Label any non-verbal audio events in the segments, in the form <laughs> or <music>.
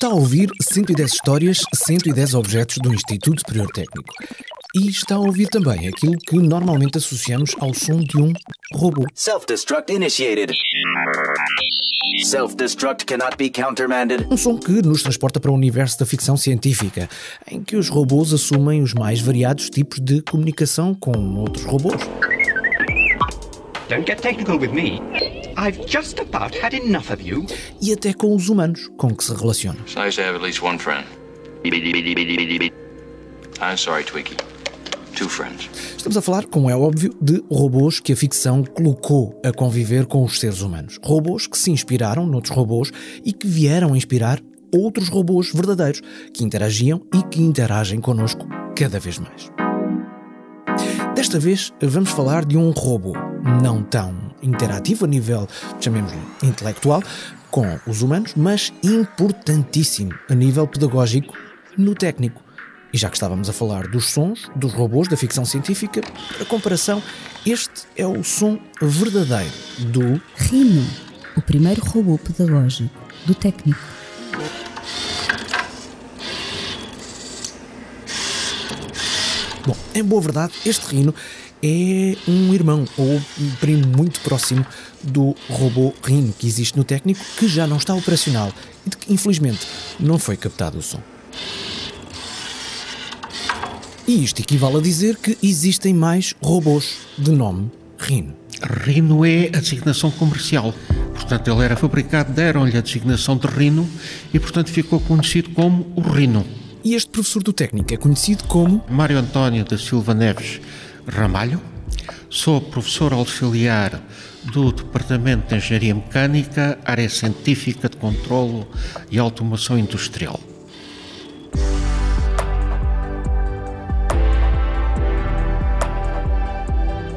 Está a ouvir 110 histórias, 110 objetos do Instituto Superior Técnico. E está a ouvir também aquilo que normalmente associamos ao som de um robô. Self-destruct initiated. Self-destruct cannot be countermanded. Um som que nos transporta para o universo da ficção científica, em que os robôs assumem os mais variados tipos de comunicação com outros robôs. Don't get technical with me. I've just about had enough of you. E até com os humanos com que se relacionam. It's nice to have at least one friend. I'm sorry, Twiggy. Two friends. Estamos a falar, como é óbvio, de robôs que a ficção colocou a conviver com os seres humanos. Robôs que se inspiraram noutros robôs e que vieram a inspirar outros robôs verdadeiros que interagiam e que interagem connosco cada vez mais. Desta vez vamos falar de um robô não tão interativo a nível, chamemos-lhe, intelectual, com os humanos, mas importantíssimo a nível pedagógico no técnico. E já que estávamos a falar dos sons dos robôs da ficção científica, para comparação, este é o som verdadeiro do Rino, o primeiro robô pedagógico do técnico. Bom, em boa verdade, este Rino é um irmão ou um primo muito próximo do robô Rino que existe no técnico, que já não está operacional e de que, infelizmente, não foi captado o som. E isto equivale a dizer que existem mais robôs de nome Rino. Rino é a designação comercial. Portanto, ele era fabricado, deram-lhe a designação de Rino e, portanto, ficou conhecido como o Rino. E este professor do técnico é conhecido como Mário António da Silva Neves Ramalho. Sou professor auxiliar do Departamento de Engenharia Mecânica, área científica de controlo e automação industrial.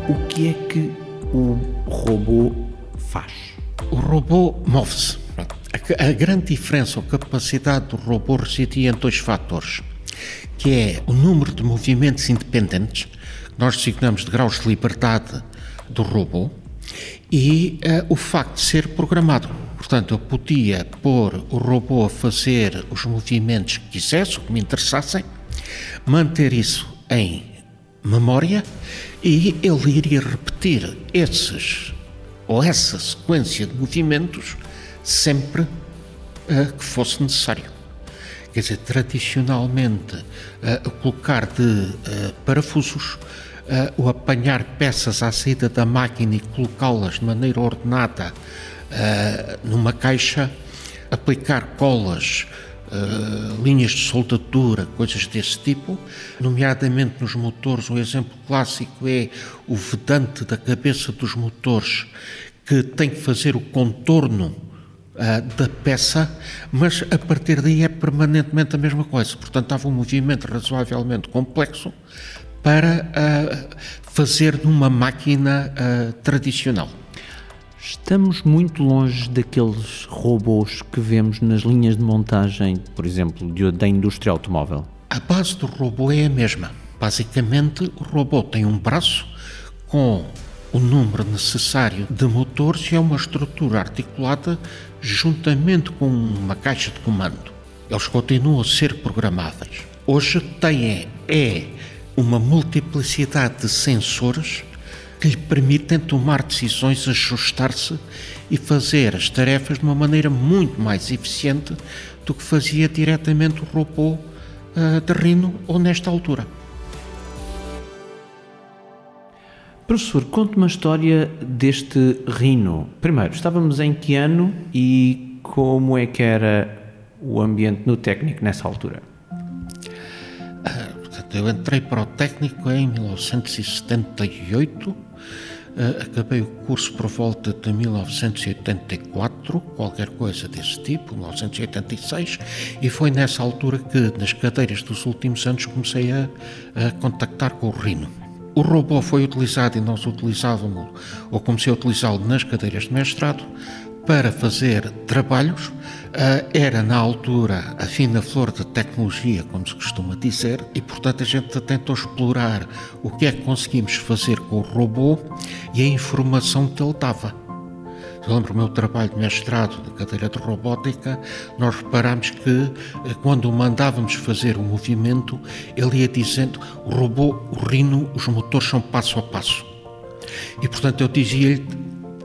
O que é que o robô faz? O robô move-se. A, grande diferença ou capacidade do robô residia em dois fatores, que é o número de movimentos independentes, nós designamos de graus de liberdade do robô, e uh, o facto de ser programado. Portanto, eu podia pôr o robô a fazer os movimentos que quisesse, que me interessassem, manter isso em memória e ele iria repetir esses ou essa sequência de movimentos sempre que fosse necessário. Quer dizer, tradicionalmente, uh, colocar de uh, parafusos, o apanhar peças à saída da máquina e colocá-las de maneira ordenada numa caixa, aplicar colas, Uh, linhas de soldadura, coisas desse tipo, nomeadamente nos motores. Um exemplo clássico é o vedante da cabeça dos motores, que tem que fazer o contorno uh, da peça, mas a partir daí é permanentemente a mesma coisa. Portanto, há um movimento razoavelmente complexo para uh, fazer numa máquina tradicional. Estamos muito longe daqueles robôs que vemos nas linhas de montagem, por exemplo, de, da indústria automóvel. A base do robô é a mesma. Basicamente, o robô tem um braço com o número necessário de motores e é uma estrutura articulada juntamente com uma caixa de comando. Eles continuam a ser programáveis. Hoje têm é uma multiplicidade de sensores que lhe permitem tomar decisões, ajustar-se e fazer as tarefas de uma maneira muito mais eficiente do que fazia diretamente o robô uh, de ou nesta altura. Professor, conte uma história deste Rino. Primeiro, estávamos em que ano e como é que era o ambiente no técnico nessa altura? Portanto, eu entrei para o técnico em 1978 Uh, acabei o curso por volta de 1984, qualquer coisa desse tipo, 1986, e foi nessa altura que, nas cadeiras dos últimos anos, comecei a, a contactar com o Rino. O robô foi utilizado e nós utilizávamos, ou comecei a utilizá-lo nas cadeiras de mestrado, para fazer trabalhos. Uh, era na altura a fina flor da tecnologia, como se costuma dizer, e portanto a gente tentou explorar o que é que conseguimos fazer com o robô e a informação que ele dava. Eu lembro o meu trabalho de mestrado de cadeira de robótica, nós reparámos que eh, quando mandávamos fazer o movimento, ele ia dizendo o robô, o rino, os motores são passo a passo. E portanto eu dizia-lhe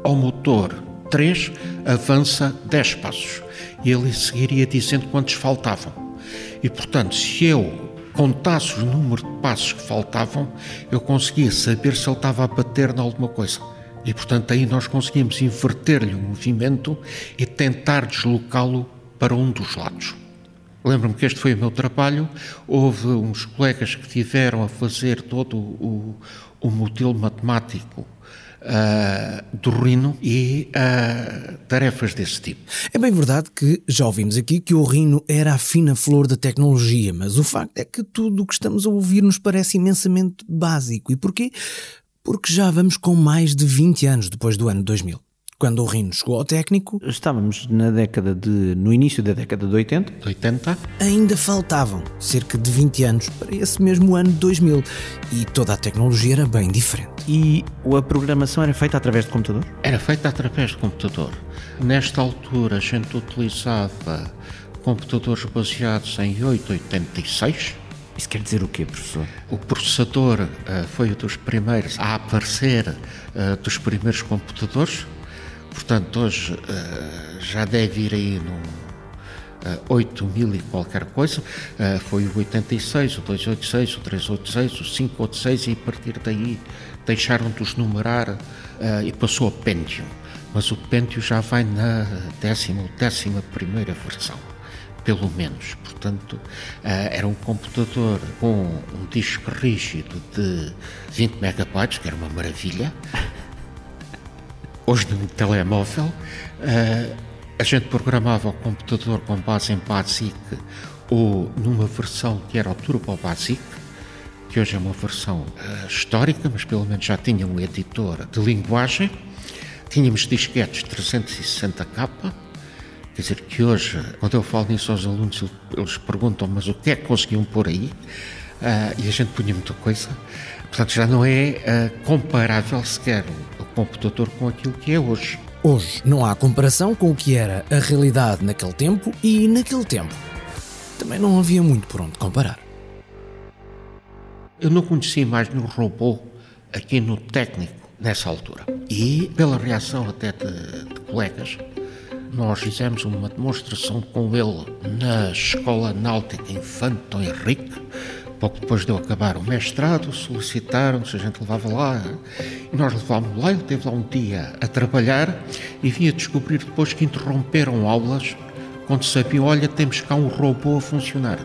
ao motor 3, avança 10 passos. E ele seguiria dizendo quantos faltavam. E portanto, se eu contasse o número de passos que faltavam, eu conseguia saber se ele estava a bater em alguma coisa. E portanto aí nós conseguimos inverter-lhe o movimento e tentar deslocá-lo para um dos lados. Lembro-me que este foi o meu trabalho. Houve uns colegas que tiveram a fazer todo o, o modelo matemático uh, do Rino e uh, tarefas desse tipo. É bem verdade que já ouvimos aqui que o Rino era a fina flor da tecnologia, mas o facto é que tudo o que estamos a ouvir nos parece imensamente básico. E porquê? Porque já vamos com mais de 20 anos depois do ano 2000. Quando o Rino chegou ao técnico, Estávamos na década de. no início da década de 80. De 80, ainda faltavam cerca de 20 anos para esse mesmo ano de 2000 e toda a tecnologia era bem diferente. E a programação era feita através de computador? era feita através de computador. Nesta altura a gente utilizava computadores baseados em 886. Isso quer dizer o quê, professor? O processador eh, foi um dos primeiros a aparecer eh, dos primeiros computadores. Portanto, hoje eh, já deve ir aí eh, 8 mil e qualquer coisa. Foi o 86, o 286, o 386, o 586 e a partir daí deixaram de os numerar e passou a Pentium. Mas o Pentium já vai na décima ou décima primeira versão pelo menos. Portanto, eh, era um computador com um disco rígido de 20 megabytes, que era uma maravilha. Hoje, num telemóvel, eh, a gente programava o computador com base em BASIC ou numa versão que era o Turbo BASIC, que hoje é uma versão eh, histórica, mas pelo menos já tinha um editor de linguagem. Tínhamos disquetes 360K, Quer dizer que hoje, quando eu falo nisso aos alunos, eles perguntam, mas o que é que conseguiam pôr aí? Ah, e a gente punha muita coisa. Portanto, já não é ah, comparável sequer o, computador com aquilo que é hoje. Hoje não há comparação com o que era a realidade naquele tempo e naquele tempo. Também não havia muito por onde comparar. Eu não conhecia mais no robô aqui no técnico nessa altura. E pela reação até de, de colegas, nós fizemos uma demonstração com ele na Escola Náutica Infante Dom Henrique. Pouco depois de eu acabar o mestrado, solicitaram se a gente levava lá. E nós levámos lá, ele esteve lá um dia a trabalhar e vinha descobrir depois que interromperam aulas quando sabiam, olha, temos cá um robô a funcionar.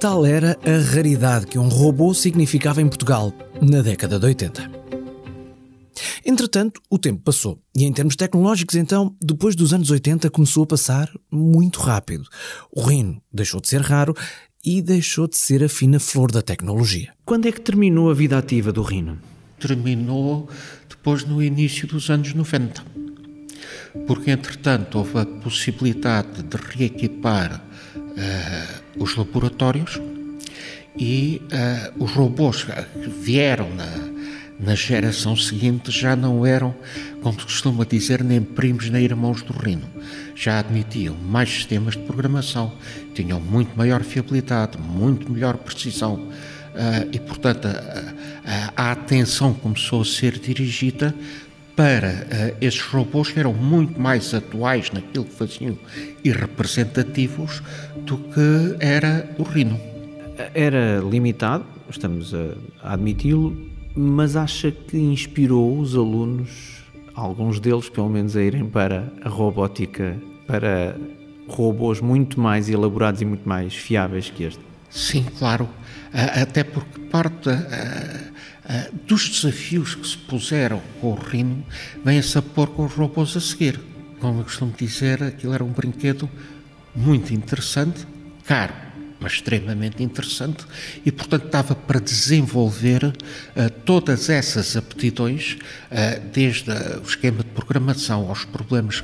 Tal era a raridade que um robô significava em Portugal na década de 80. Entretanto, o tempo passou e, em termos tecnológicos, então, depois dos anos 80, começou a passar muito rápido. O Rino deixou de ser raro e deixou de ser a fina flor da tecnologia. Quando é que terminou a vida ativa do Rino? terminou depois no início dos anos 90. Porque, entretanto, houve a possibilidade de reequipar eh, os laboratórios e eh, os robôs que vieram na, na geração seguinte já não eram, como se costuma dizer, nem primos nem irmãos do Rino. Já admitiam mais sistemas de programação, tinham muito maior fiabilidade, muito melhor precisão. Ah, e, portanto, a, a- a atenção começou a ser dirigida para ah, esses robôs que eram muito mais atuais naquilo que faziam e representativos do que era o Rino. Era limitado, estamos a admiti-lo, mas acha que inspirou os alunos, alguns deles pelo menos, a irem para a robótica, para robôs muito mais elaborados e muito mais fiáveis que este? Sim, claro. Ah, Até porque parte ah, ah, dos desafios que se puseram com o Rino vem-se a pôr com os robôs a seguir. Como eu costumo dizer, aquilo era um brinquedo muito interessante, caro, mas extremamente interessante, e portanto estava para desenvolver ah, todas essas aptidões, ah, desde o esquema de programação aos problemas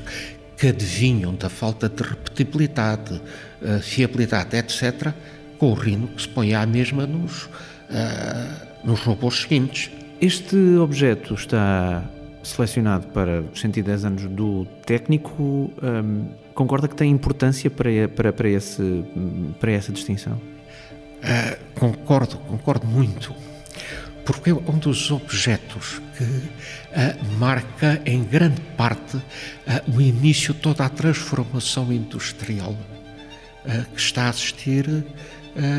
que adivinham da falta de repetibilidade, ah, fiabilidade, etc., com o Rino que se põe à mesma nos, nos robôs seguintes. Este objeto está selecionado para os 110 anos do técnico, hum, concorda que tem importância para, para, para, esse, para essa distinção? Uh, concordo, concordo muito. Porque é um dos objetos que uh, marca em grande parte uh, o início de toda a transformação industrial que está a assistir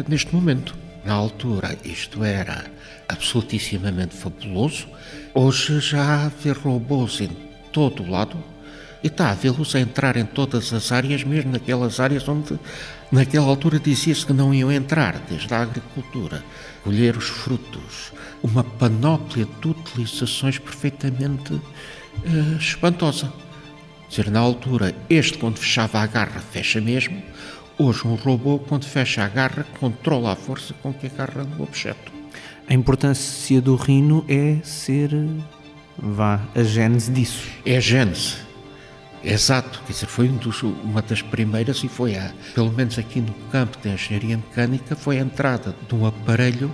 neste momento. Na altura, isto era absolutissimamente fabuloso. Hoje já há robôs em todo o lado e está a vê-los a entrar em todas as áreas, mesmo naquelas áreas onde naquela altura dizia-se que não iam entrar, desde a agricultura, colher os frutos, uma panóplia de utilizações perfeitamente uh, espantosa. Dizer, na altura, este quando fechava a garra fecha mesmo, hoje um robô quando fecha a garra controla a força com que agarra no objeto. A importância do rino é ser, vá, a gênese disso. É a gênese. Exato, quer dizer, foi um uma das primeiras e foi, a, pelo menos aqui no campo da engenharia mecânica, foi a entrada de um aparelho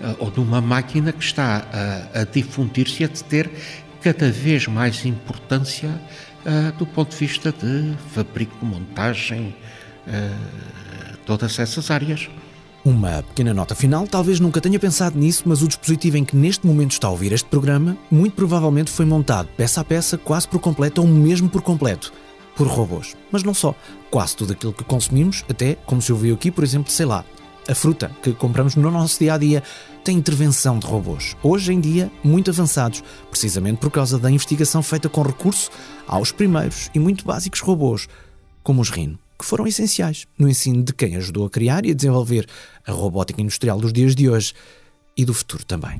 uh, ou de uma máquina que está a, a difundir-se e a ter cada vez mais importância uh, do ponto de vista de fabrico, montagem, uh, todas essas áreas. Uma pequena nota final, talvez nunca tenha pensado nisso, mas o dispositivo em que neste momento está a ouvir este programa, muito provavelmente foi montado peça a peça, quase por completo ou mesmo por completo, por robôs. Mas não só. Quase tudo aquilo que consumimos, até, como se ouviu aqui, por exemplo, sei lá, a fruta que compramos no nosso dia a dia, tem intervenção de robôs. Hoje em dia, muito avançados, precisamente por causa da investigação feita com recurso aos primeiros e muito básicos robôs, como os Rhino que foram essenciais no ensino de quem ajudou a criar e a desenvolver a robótica industrial dos dias de hoje e do futuro também.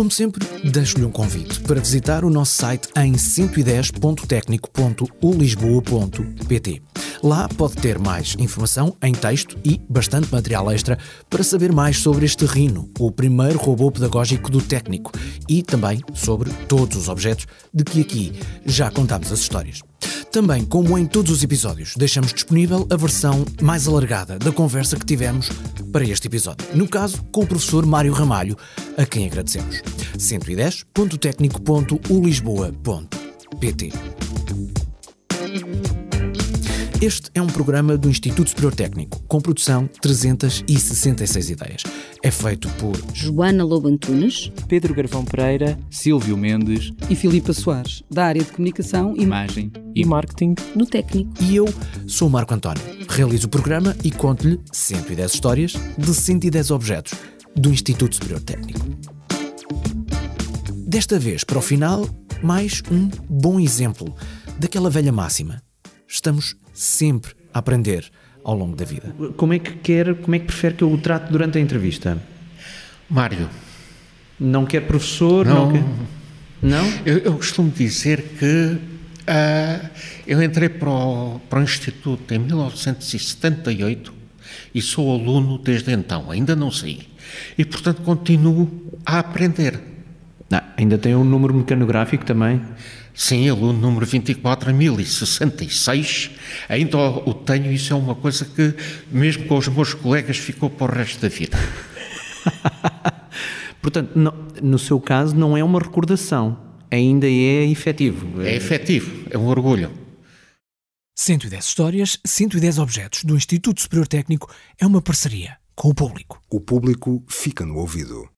Como sempre, deixo-lhe um convite para visitar o nosso site em 110.tecnico.ulisboa.pt. Lá pode ter mais informação em texto e bastante material extra para saber mais sobre este Rino, o primeiro robô pedagógico do técnico, e também sobre todos os objetos de que aqui já contamos as histórias. Também, como em todos os episódios, deixamos disponível a versão mais alargada da conversa que tivemos para este episódio. No caso, com o professor Mário Ramalho, a quem agradecemos. 110.tecnico.ulisboa.pt este é um programa do Instituto Superior Técnico, com produção 366 ideias. É feito por Joana Lobo Antunes, Pedro Garvão Pereira, Silvio Mendes e Filipa Soares, da área de comunicação, imagem e marketing no técnico. E eu sou o Marco António. Realizo o programa e conto-lhe 110 histórias de 110 objetos do Instituto Superior Técnico. Desta vez, para o final, mais um bom exemplo daquela velha máxima. Estamos sempre a aprender ao longo da vida. Como é que quer, como é que prefere que eu o trate durante a entrevista? Mário. Não quer professor? Não. Não? Quer... não? Eu, eu, costumo dizer que uh, eu entrei para o, para o Instituto em 1978 e sou aluno desde então, ainda não saí. E, portanto, continuo a aprender. Ah, ainda tem um número mecanográfico também? Sim, aluno número 24.066. Ainda o tenho, isso é uma coisa que, mesmo com os meus colegas, ficou para o resto da vida. <laughs> Portanto, no, no seu caso, não é uma recordação, ainda é efetivo. É efetivo, é um orgulho. 110 histórias, 110 objetos do Instituto Superior Técnico é uma parceria com o público. O público fica no ouvido.